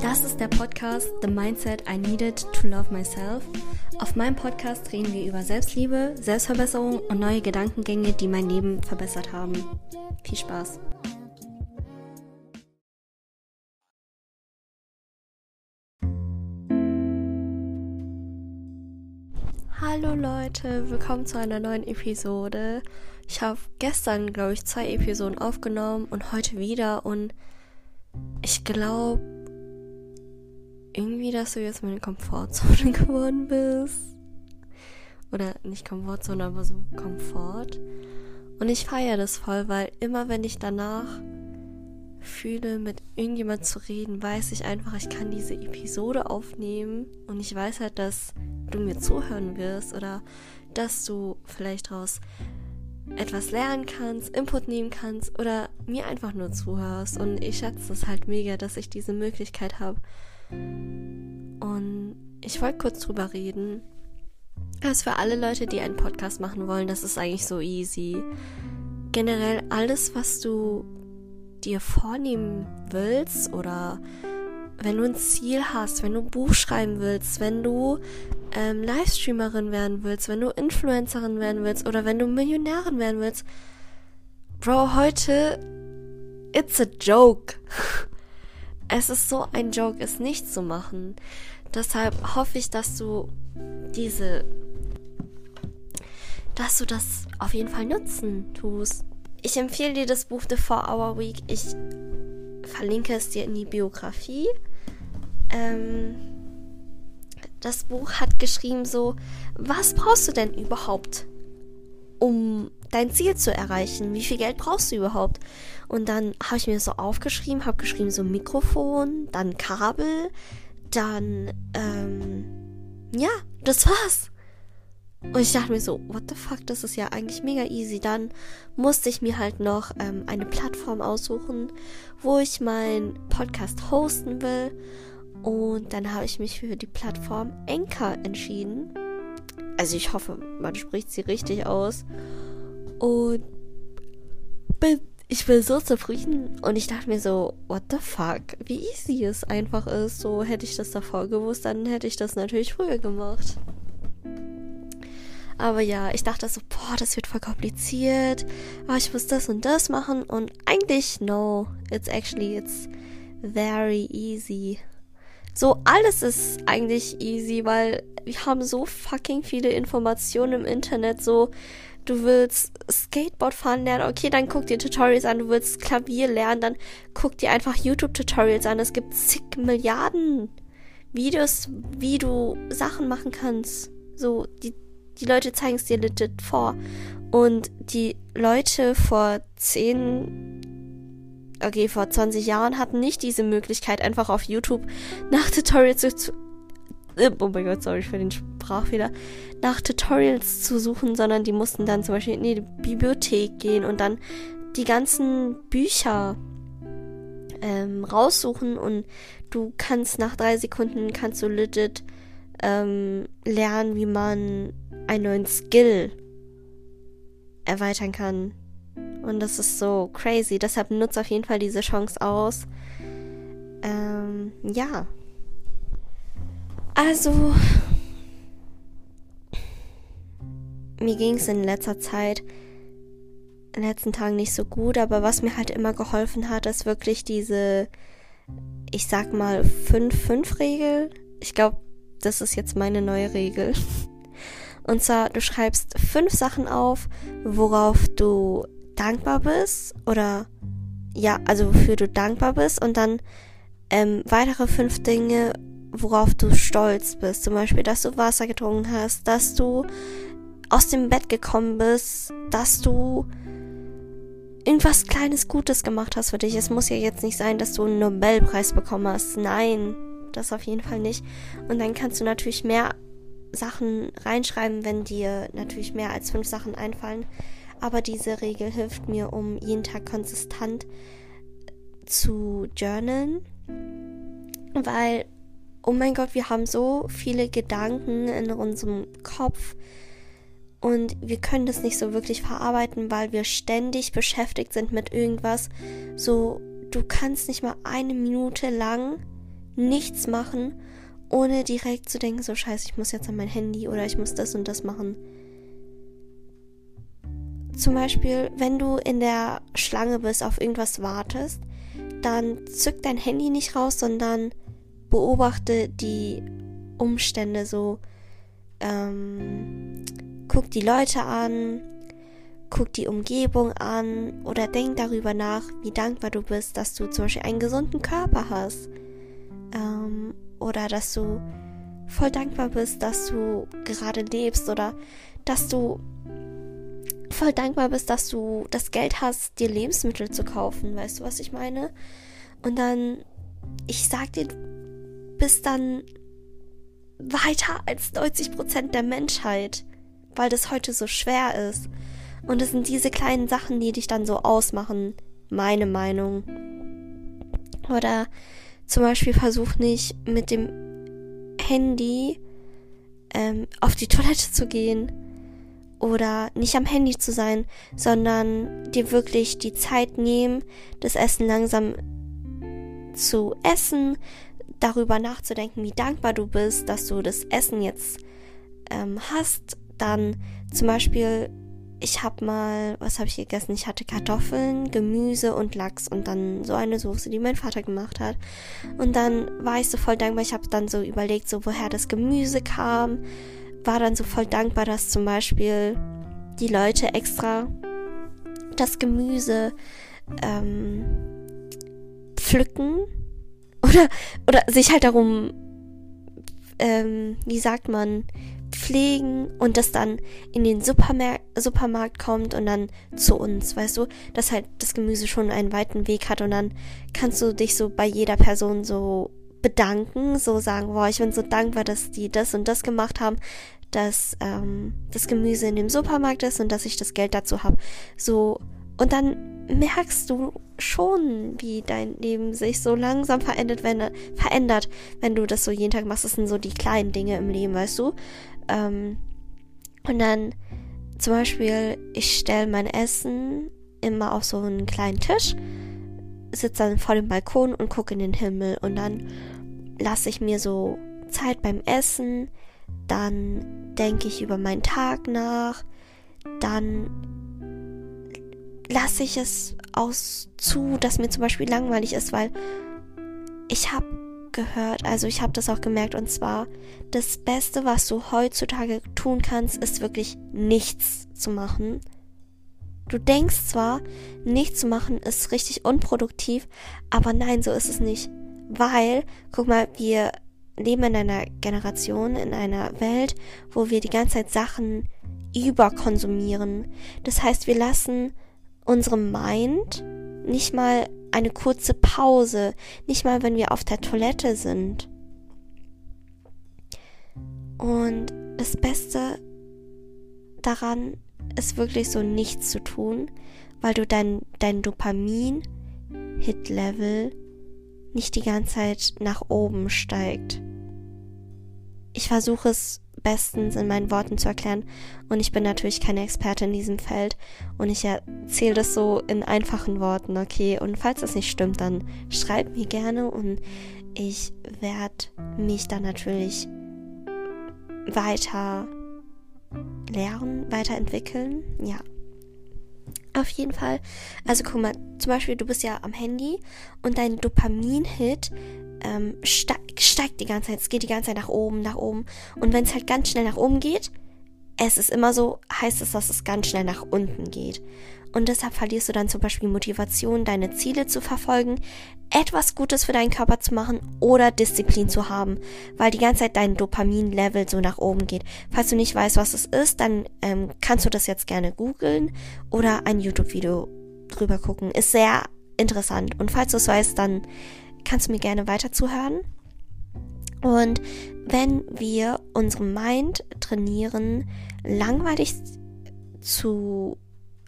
Das ist der Podcast The Mindset I Needed to Love Myself. Auf meinem Podcast reden wir über Selbstliebe, Selbstverbesserung und neue Gedankengänge, die mein Leben verbessert haben. Viel Spaß! Hallo Leute, willkommen zu einer neuen Episode. Ich habe gestern, glaube ich, zwei Episoden aufgenommen und heute wieder und ich glaube irgendwie, dass du jetzt meine Komfortzone geworden bist. Oder nicht Komfortzone, aber so Komfort. Und ich feiere das voll, weil immer wenn ich danach fühle, mit irgendjemand zu reden, weiß ich einfach, ich kann diese Episode aufnehmen und ich weiß halt, dass du mir zuhören wirst oder dass du vielleicht daraus etwas lernen kannst, Input nehmen kannst oder mir einfach nur zuhörst. Und ich schätze es halt mega, dass ich diese Möglichkeit habe. Und ich wollte kurz drüber reden. Also für alle Leute, die einen Podcast machen wollen, das ist eigentlich so easy. Generell alles, was du dir vornehmen willst oder wenn du ein Ziel hast, wenn du ein Buch schreiben willst, wenn du ähm, Livestreamerin werden willst, wenn du Influencerin werden willst oder wenn du Millionärin werden willst, Bro, heute it's a joke. Es ist so ein Joke, es nicht zu machen. Deshalb hoffe ich, dass du diese, dass du das auf jeden Fall nutzen tust. Ich empfehle dir das Buch The 4-Hour Week. Ich verlinke es dir in die Biografie. Ähm, das Buch hat geschrieben so, was brauchst du denn überhaupt, um dein Ziel zu erreichen? Wie viel Geld brauchst du überhaupt? Und dann habe ich mir so aufgeschrieben, habe geschrieben so Mikrofon, dann Kabel, dann, ähm, ja, das war's. Und ich dachte mir so, what the fuck, das ist ja eigentlich mega easy. Dann musste ich mir halt noch ähm, eine Plattform aussuchen, wo ich meinen Podcast hosten will. Und dann habe ich mich für die Plattform Anchor entschieden. Also ich hoffe, man spricht sie richtig aus. Und bin, ich bin so zufrieden. Und ich dachte mir so, what the fuck, wie easy es einfach ist. So hätte ich das davor gewusst, dann hätte ich das natürlich früher gemacht. Aber ja, ich dachte so, boah, das wird voll kompliziert. Oh, ich muss das und das machen. Und eigentlich, no, it's actually, it's very easy. So, alles ist eigentlich easy, weil wir haben so fucking viele Informationen im Internet. So, du willst Skateboard fahren lernen, okay, dann guck dir Tutorials an. Du willst Klavier lernen, dann guck dir einfach YouTube-Tutorials an. Es gibt zig Milliarden Videos, wie du Sachen machen kannst. So, die, die Leute zeigen es dir legit vor. Und die Leute vor 10, okay, vor 20 Jahren hatten nicht diese Möglichkeit, einfach auf YouTube nach Tutorials zu, äh, oh mein Gott, sorry für den Sprachfehler, nach Tutorials zu suchen, sondern die mussten dann zum Beispiel in die Bibliothek gehen und dann die ganzen Bücher ähm, raussuchen und du kannst nach drei Sekunden kannst du legit ähm, lernen, wie man einen neuen Skill erweitern kann. Und das ist so crazy. Deshalb nutze auf jeden Fall diese Chance aus. Ähm, ja. Also, mir ging es in letzter Zeit, in den letzten Tagen nicht so gut, aber was mir halt immer geholfen hat, ist wirklich diese, ich sag mal, 5-5-Regel. Ich glaube, das ist jetzt meine neue Regel. Und zwar, du schreibst fünf Sachen auf, worauf du dankbar bist oder ja, also wofür du dankbar bist und dann ähm, weitere fünf Dinge, worauf du stolz bist. Zum Beispiel, dass du Wasser getrunken hast, dass du aus dem Bett gekommen bist, dass du irgendwas kleines Gutes gemacht hast für dich. Es muss ja jetzt nicht sein, dass du einen Nobelpreis bekommen hast. Nein, das auf jeden Fall nicht. Und dann kannst du natürlich mehr Sachen reinschreiben, wenn dir natürlich mehr als fünf Sachen einfallen. Aber diese Regel hilft mir, um jeden Tag konsistent zu journalen. Weil, oh mein Gott, wir haben so viele Gedanken in unserem Kopf. und wir können das nicht so wirklich verarbeiten, weil wir ständig beschäftigt sind mit irgendwas. So, du kannst nicht mal eine Minute lang nichts machen, ohne direkt zu denken, so scheiße, ich muss jetzt an mein Handy oder ich muss das und das machen. Zum Beispiel, wenn du in der Schlange bist, auf irgendwas wartest, dann zück dein Handy nicht raus, sondern beobachte die Umstände so. Ähm, guck die Leute an, guck die Umgebung an oder denk darüber nach, wie dankbar du bist, dass du zum Beispiel einen gesunden Körper hast. Ähm, oder dass du voll dankbar bist, dass du gerade lebst oder dass du voll dankbar bist, dass du das Geld hast, dir Lebensmittel zu kaufen. Weißt du, was ich meine? Und dann, ich sag dir, bist dann weiter als 90 Prozent der Menschheit, weil das heute so schwer ist. Und es sind diese kleinen Sachen, die dich dann so ausmachen. Meine Meinung. Oder zum Beispiel versuch nicht mit dem Handy ähm, auf die Toilette zu gehen oder nicht am Handy zu sein, sondern dir wirklich die Zeit nehmen, das Essen langsam zu essen, darüber nachzudenken, wie dankbar du bist, dass du das Essen jetzt ähm, hast. Dann zum Beispiel, ich habe mal, was habe ich gegessen? Ich hatte Kartoffeln, Gemüse und Lachs und dann so eine Soße, die mein Vater gemacht hat. Und dann war ich so voll dankbar. Ich habe dann so überlegt, so woher das Gemüse kam war dann so voll dankbar, dass zum Beispiel die Leute extra das Gemüse ähm, pflücken oder, oder sich halt darum, ähm, wie sagt man, pflegen und das dann in den Supermer Supermarkt kommt und dann zu uns, weißt du, dass halt das Gemüse schon einen weiten Weg hat und dann kannst du dich so bei jeder Person so bedanken, so sagen, boah, ich bin so dankbar, dass die das und das gemacht haben, dass ähm, das Gemüse in dem Supermarkt ist und dass ich das Geld dazu habe. So, und dann merkst du schon, wie dein Leben sich so langsam verändert, wenn, verändert, wenn du das so jeden Tag machst. Das sind so die kleinen Dinge im Leben, weißt du? Ähm, und dann zum Beispiel, ich stelle mein Essen immer auf so einen kleinen Tisch sitze dann vor dem Balkon und gucke in den Himmel und dann lasse ich mir so Zeit beim Essen, dann denke ich über meinen Tag nach, dann lasse ich es aus zu, dass mir zum Beispiel langweilig ist, weil ich habe gehört, also ich habe das auch gemerkt und zwar das Beste, was du heutzutage tun kannst, ist wirklich nichts zu machen. Du denkst zwar, nichts zu machen ist richtig unproduktiv, aber nein, so ist es nicht. Weil, guck mal, wir leben in einer Generation, in einer Welt, wo wir die ganze Zeit Sachen überkonsumieren. Das heißt, wir lassen unserem Mind nicht mal eine kurze Pause, nicht mal wenn wir auf der Toilette sind. Und das Beste daran ist wirklich so nichts zu tun, weil du dein, dein Dopamin-Hit-Level nicht die ganze Zeit nach oben steigt. Ich versuche es bestens in meinen Worten zu erklären und ich bin natürlich keine Experte in diesem Feld und ich erzähle das so in einfachen Worten, okay? Und falls das nicht stimmt, dann schreib mir gerne und ich werde mich dann natürlich weiter lernen, weiterentwickeln. Ja. Auf jeden Fall. Also guck mal, zum Beispiel, du bist ja am Handy und dein Dopamin-Hit ähm, steigt, steigt die ganze Zeit. Es geht die ganze Zeit nach oben, nach oben. Und wenn es halt ganz schnell nach oben geht, es ist immer so, heißt es, dass es ganz schnell nach unten geht. Und deshalb verlierst du dann zum Beispiel Motivation, deine Ziele zu verfolgen, etwas Gutes für deinen Körper zu machen oder Disziplin zu haben, weil die ganze Zeit dein Dopamin-Level so nach oben geht. Falls du nicht weißt, was es ist, dann ähm, kannst du das jetzt gerne googeln oder ein YouTube-Video drüber gucken. Ist sehr interessant. Und falls du es weißt, dann kannst du mir gerne weiter zuhören. Und wenn wir unseren Mind trainieren, langweilig zu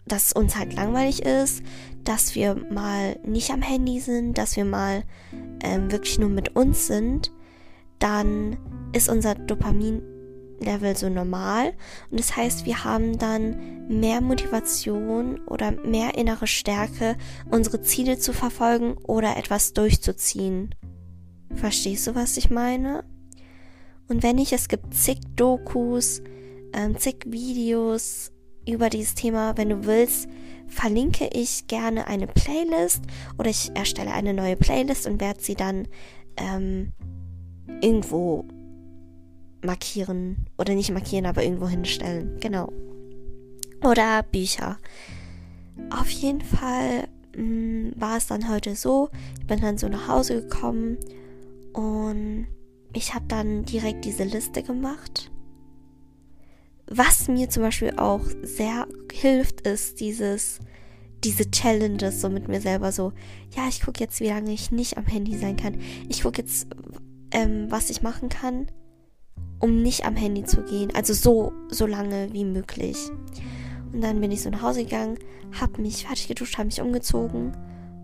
dass uns halt langweilig ist, dass wir mal nicht am Handy sind, dass wir mal ähm, wirklich nur mit uns sind, dann ist unser Dopamin Level so normal. Und das heißt, wir haben dann mehr Motivation oder mehr innere Stärke, unsere Ziele zu verfolgen oder etwas durchzuziehen. Verstehst du, was ich meine? Und wenn nicht, es gibt zig Dokus, ähm, zig Videos über dieses Thema. Wenn du willst, verlinke ich gerne eine Playlist oder ich erstelle eine neue Playlist und werde sie dann ähm, irgendwo markieren oder nicht markieren, aber irgendwo hinstellen. Genau. Oder Bücher. Auf jeden Fall mh, mm, war es dann heute so, ich bin dann so nach Hause gekommen und ich habe dann direkt diese Liste gemacht. Was mir zum Beispiel auch sehr hilft, ist dieses, diese Challenges so mit mir selber so, ja, ich gucke jetzt, wie lange ich nicht am Handy sein kann. Ich gucke jetzt, ähm, was ich machen kann, um nicht am Handy zu gehen. Also so, so lange wie möglich. Und dann bin ich so nach Hause gegangen, habe mich fertig geduscht, habe mich umgezogen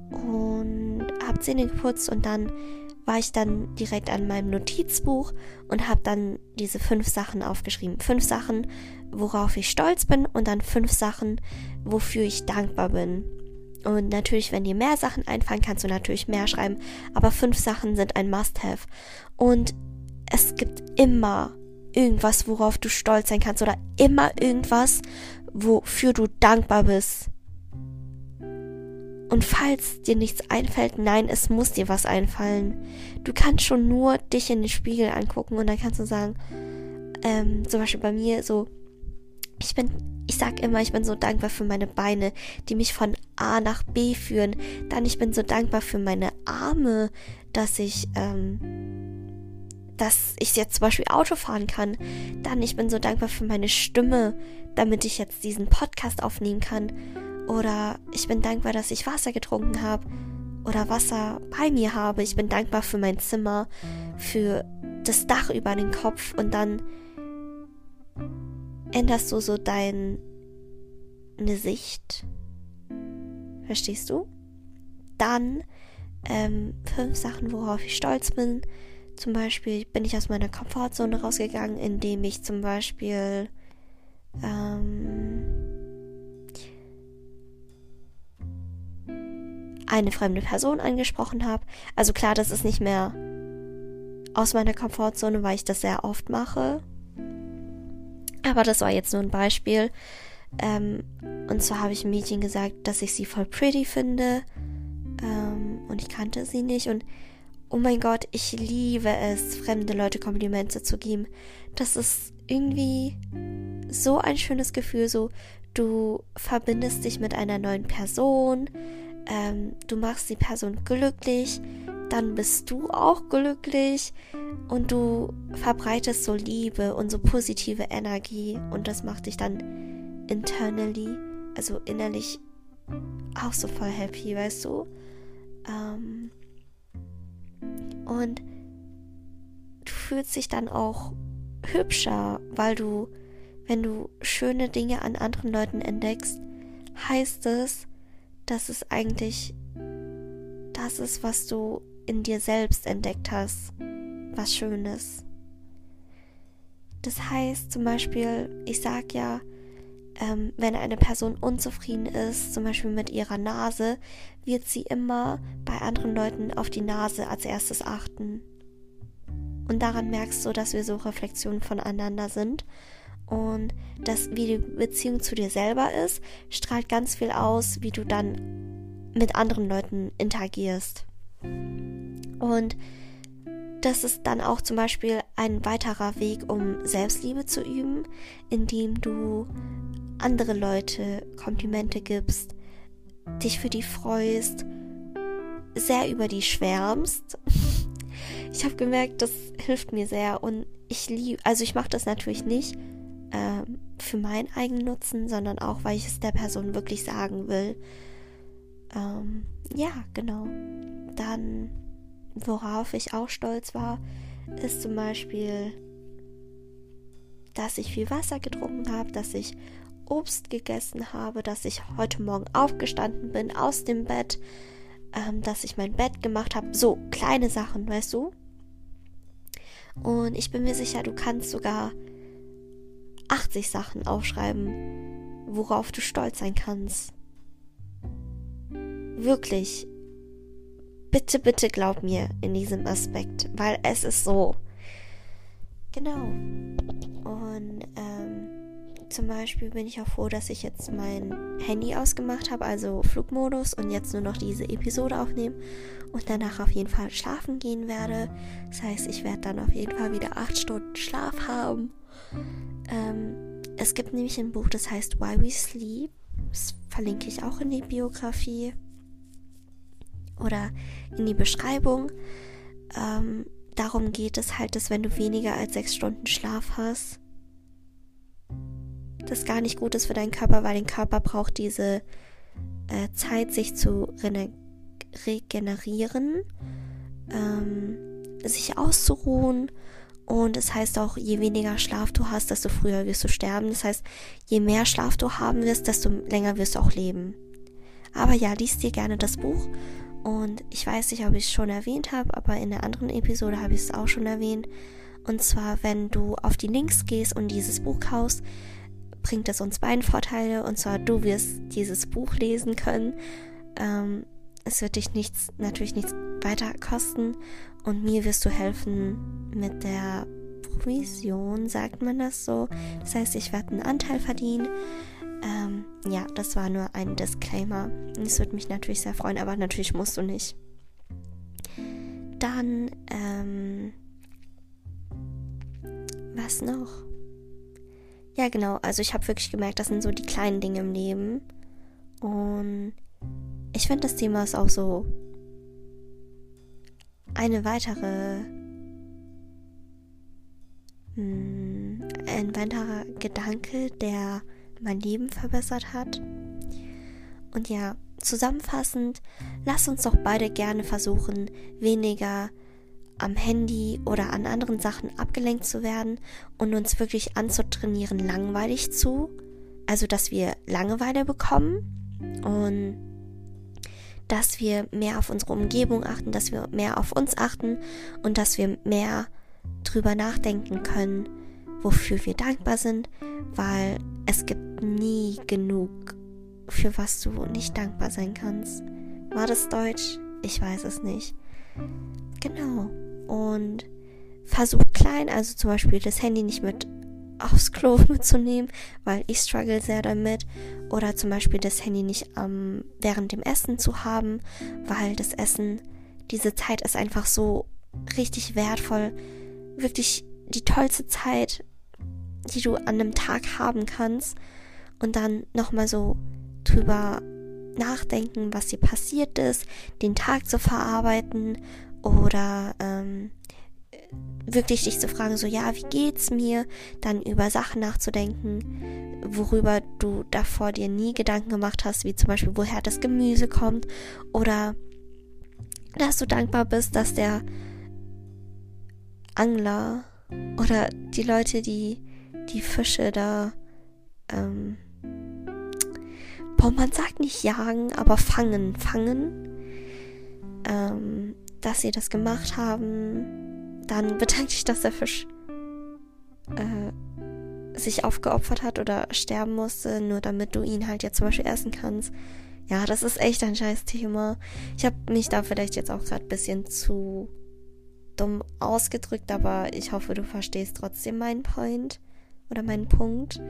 und habe Zähne geputzt und dann war ich dann direkt an meinem Notizbuch und habe dann diese fünf Sachen aufgeschrieben. Fünf Sachen, worauf ich stolz bin und dann fünf Sachen, wofür ich dankbar bin. Und natürlich, wenn dir mehr Sachen einfallen, kannst du natürlich mehr schreiben, aber fünf Sachen sind ein Must-Have. Und es gibt immer irgendwas, worauf du stolz sein kannst oder immer irgendwas, wofür du dankbar bist. Und falls dir nichts einfällt, nein, es muss dir was einfallen. Du kannst schon nur dich in den Spiegel angucken und dann kannst du sagen, ähm, zum Beispiel bei mir so, ich bin, ich sag immer, ich bin so dankbar für meine Beine, die mich von A nach B führen. Dann ich bin so dankbar für meine Arme, dass ich, ähm, dass ich jetzt zum Beispiel Auto fahren kann. Dann ich bin so dankbar für meine Stimme, damit ich jetzt diesen Podcast aufnehmen kann. Oder ich bin dankbar, dass ich Wasser getrunken habe oder Wasser bei mir habe. Ich bin dankbar für mein Zimmer, für das Dach über den Kopf und dann änderst du so deine Sicht. Verstehst du? Dann ähm, fünf Sachen, worauf ich stolz bin. Zum Beispiel bin ich aus meiner Komfortzone rausgegangen, indem ich zum Beispiel ähm, eine fremde Person angesprochen habe. Also klar, das ist nicht mehr aus meiner Komfortzone, weil ich das sehr oft mache. Aber das war jetzt nur ein Beispiel. Ähm, und zwar habe ich einem Mädchen gesagt, dass ich sie voll pretty finde. Ähm, und ich kannte sie nicht. Und oh mein Gott, ich liebe es, fremde Leute Komplimente zu geben. Das ist irgendwie so ein schönes Gefühl. So, du verbindest dich mit einer neuen Person ähm, du machst die Person glücklich, dann bist du auch glücklich und du verbreitest so Liebe und so positive Energie und das macht dich dann internally, also innerlich auch so voll happy, weißt du? Ähm, und du fühlst dich dann auch hübscher, weil du, wenn du schöne Dinge an anderen Leuten entdeckst, heißt es, dass es eigentlich das ist, was du in dir selbst entdeckt hast, was Schönes. Das heißt zum Beispiel, ich sag ja, ähm, wenn eine Person unzufrieden ist, zum Beispiel mit ihrer Nase, wird sie immer bei anderen Leuten auf die Nase als erstes achten. Und daran merkst du, dass wir so Reflexionen voneinander sind und das, wie die Beziehung zu dir selber ist, strahlt ganz viel aus, wie du dann mit anderen Leuten interagierst. Und das ist dann auch zum Beispiel ein weiterer Weg, um Selbstliebe zu üben, indem du andere Leute Komplimente gibst, dich für die freust, sehr über die schwärmst. Ich habe gemerkt, das hilft mir sehr und ich liebe, also ich mache das natürlich nicht, äh, für meinen eigenen Nutzen, sondern auch, weil ich es der Person wirklich sagen will. Ähm, ja, genau. Dann, worauf ich auch stolz war, ist zum Beispiel, dass ich viel Wasser getrunken habe, dass ich Obst gegessen habe, dass ich heute Morgen aufgestanden bin aus dem Bett, ähm, dass ich mein Bett gemacht habe. So kleine Sachen, weißt du? Und ich bin mir sicher, du kannst sogar 80 Sachen aufschreiben, worauf du stolz sein kannst. Wirklich. Bitte, bitte glaub mir in diesem Aspekt, weil es ist so. Genau. Und ähm, zum Beispiel bin ich auch froh, dass ich jetzt mein Handy ausgemacht habe, also Flugmodus und jetzt nur noch diese Episode aufnehmen und danach auf jeden Fall schlafen gehen werde. Das heißt, ich werde dann auf jeden Fall wieder acht Stunden Schlaf haben. Ähm, es gibt nämlich ein Buch, das heißt Why We Sleep. Das verlinke ich auch in die Biografie oder in die Beschreibung. Ähm, darum geht es halt, dass wenn du weniger als sechs Stunden Schlaf hast, das gar nicht gut ist für deinen Körper, weil dein Körper braucht diese äh, Zeit, sich zu regenerieren, ähm, sich auszuruhen. Und es heißt auch, je weniger Schlaf du hast, desto früher wirst du sterben. Das heißt, je mehr Schlaf du haben wirst, desto länger wirst du auch leben. Aber ja, liest dir gerne das Buch. Und ich weiß nicht, ob ich es schon erwähnt habe, aber in der anderen Episode habe ich es auch schon erwähnt. Und zwar, wenn du auf die Links gehst und dieses Buch kaufst, bringt es uns beiden Vorteile. Und zwar, du wirst dieses Buch lesen können. Ähm, es wird dich nichts, natürlich nichts weiter kosten. Und mir wirst du helfen mit der Provision, sagt man das so. Das heißt, ich werde einen Anteil verdienen. Ähm, ja, das war nur ein Disclaimer. Es würde mich natürlich sehr freuen, aber natürlich musst du nicht. Dann, ähm, was noch? Ja, genau. Also ich habe wirklich gemerkt, das sind so die kleinen Dinge im Leben. Und ich finde, das Thema ist auch so eine weitere, hm, ein weiterer Gedanke, der mein Leben verbessert hat. Und ja, zusammenfassend, lass uns doch beide gerne versuchen, weniger am Handy oder an anderen Sachen abgelenkt zu werden und uns wirklich anzutrainieren, langweilig zu. Also, dass wir Langeweile bekommen und dass wir mehr auf unsere Umgebung achten, dass wir mehr auf uns achten und dass wir mehr drüber nachdenken können, wofür wir dankbar sind, weil es gibt nie genug, für was du nicht dankbar sein kannst. War das Deutsch? Ich weiß es nicht. Genau und versuch klein, also zum Beispiel das Handy nicht mit aufs Klo mitzunehmen, weil ich struggle sehr damit. Oder zum Beispiel das Handy nicht ähm, während dem Essen zu haben, weil das Essen, diese Zeit ist einfach so richtig wertvoll. Wirklich die tollste Zeit, die du an einem Tag haben kannst. Und dann nochmal so drüber nachdenken, was dir passiert ist, den Tag zu verarbeiten oder ähm, wirklich dich zu fragen, so ja, wie geht's mir? Dann über Sachen nachzudenken, worüber du davor dir nie Gedanken gemacht hast, wie zum Beispiel, woher das Gemüse kommt oder dass du dankbar bist, dass der Angler oder die Leute, die die Fische da, ähm, boah, man sagt nicht jagen, aber fangen, fangen, ähm, dass sie das gemacht haben. Dann bedanke ich, dass der Fisch äh, sich aufgeopfert hat oder sterben musste, nur damit du ihn halt jetzt zum Beispiel essen kannst. Ja, das ist echt ein scheiß Thema. Ich habe mich da vielleicht jetzt auch gerade ein bisschen zu dumm ausgedrückt, aber ich hoffe, du verstehst trotzdem meinen Point oder meinen Punkt.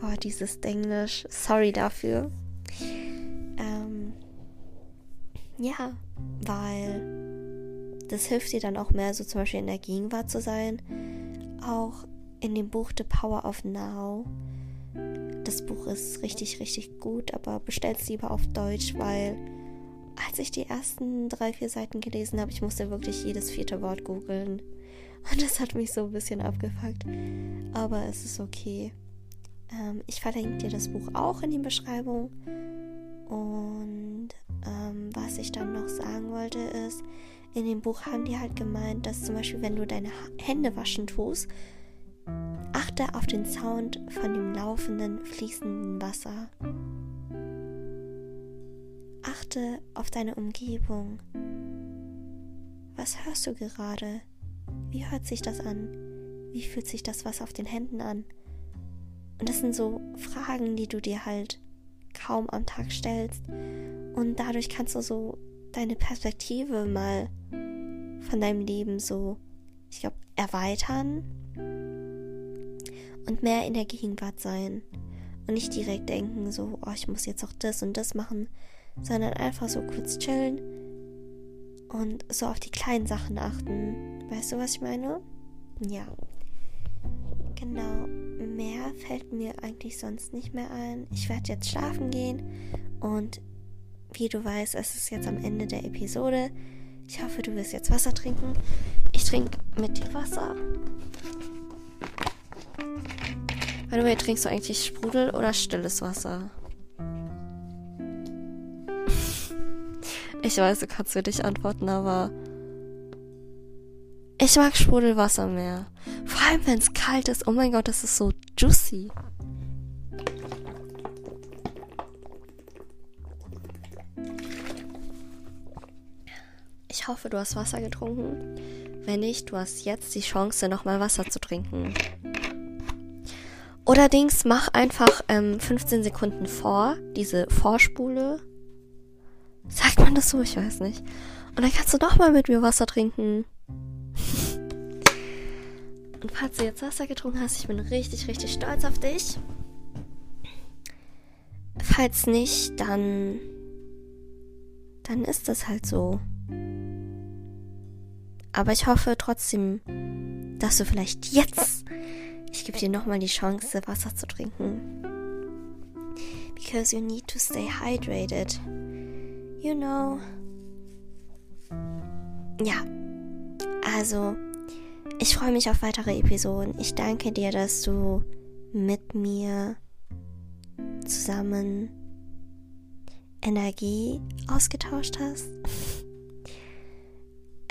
Boah, dieses Englisch. Sorry dafür. Ähm, ja, weil das hilft dir dann auch mehr, so zum Beispiel in der Gegenwart zu sein. Auch in dem Buch The Power of Now. Das Buch ist richtig, richtig gut, aber bestell's lieber auf Deutsch, weil als ich die ersten drei, vier Seiten gelesen habe, ich musste wirklich jedes vierte Wort googeln. Und das hat mich so ein bisschen abgefuckt. Aber es ist okay. Ähm, ich verlinke dir das Buch auch in die Beschreibung. Und ähm, was ich dann noch sagen wollte ist, in dem Buch haben die halt gemeint, dass zum Beispiel, wenn du deine Hände waschen tust, achte auf den Sound von dem laufenden, fließenden Wasser. Achte auf deine Umgebung. Was hörst du gerade? Wie hört sich das an? Wie fühlt sich das Wasser auf den Händen an? Und das sind so Fragen, die du dir halt kaum am Tag stellst. Und dadurch kannst du so deine Perspektive mal von deinem Leben so, ich glaube, erweitern und mehr in der Gegenwart sein. Und nicht direkt denken, so, oh, ich muss jetzt auch das und das machen, sondern einfach so kurz chillen und so auf die kleinen Sachen achten. Weißt du, was ich meine? Ja. Genau. Mehr fällt mir eigentlich sonst nicht mehr ein. Ich werde jetzt schlafen gehen und wie du weißt, es ist jetzt am Ende der Episode. Ich hoffe, du wirst jetzt Wasser trinken. Ich trinke mit dir Wasser. By the trinkst du eigentlich Sprudel oder stilles Wasser? Ich weiß, du kannst für dich antworten, aber ich mag Sprudelwasser mehr. Vor allem, wenn es kalt ist. Oh mein Gott, das ist so juicy. Ich hoffe, du hast Wasser getrunken. Wenn nicht, du hast jetzt die Chance, nochmal Wasser zu trinken. Allerdings mach einfach ähm, 15 Sekunden vor, diese Vorspule. Sagt man das so? Ich weiß nicht. Und dann kannst du nochmal mit mir Wasser trinken. Und falls du jetzt Wasser getrunken hast, ich bin richtig, richtig stolz auf dich. Falls nicht, dann. Dann ist das halt so. Aber ich hoffe trotzdem, dass du vielleicht jetzt ich gebe dir nochmal die Chance, Wasser zu trinken. Because you need to stay hydrated. You know. Ja. Also, ich freue mich auf weitere Episoden. Ich danke dir, dass du mit mir zusammen Energie ausgetauscht hast.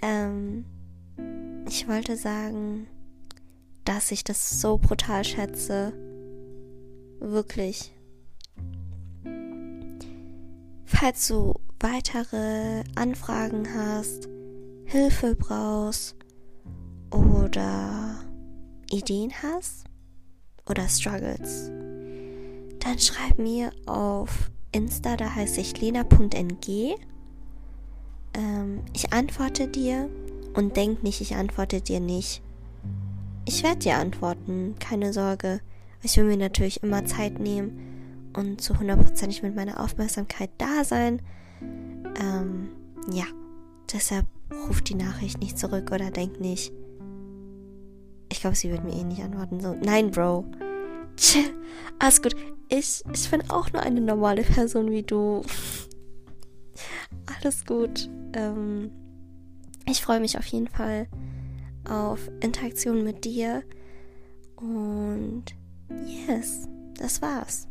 Ähm, ich wollte sagen, dass ich das so brutal schätze. Wirklich. Falls du weitere Anfragen hast, Hilfe brauchst oder Ideen hast oder Struggles, dann schreib mir auf Insta, da heiße ich lena.ng. Ähm, ich antworte dir und denk nicht, ich antworte dir nicht. Ich werde dir antworten, keine Sorge. Ich will mir natürlich immer Zeit nehmen und zu hundertprozentig mit meiner Aufmerksamkeit da sein. Ähm, ja, deshalb ruft die Nachricht nicht zurück oder denk nicht. Ich glaube, sie wird mir eh nicht antworten. So, nein, Bro. Chill. Alles gut. Ich, ich bin auch nur eine normale Person wie du. Alles gut. Ähm, ich freue mich auf jeden Fall auf Interaktion mit dir. Und yes, das war's.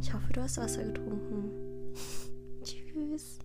Ich hoffe, du hast Wasser getrunken. Tschüss.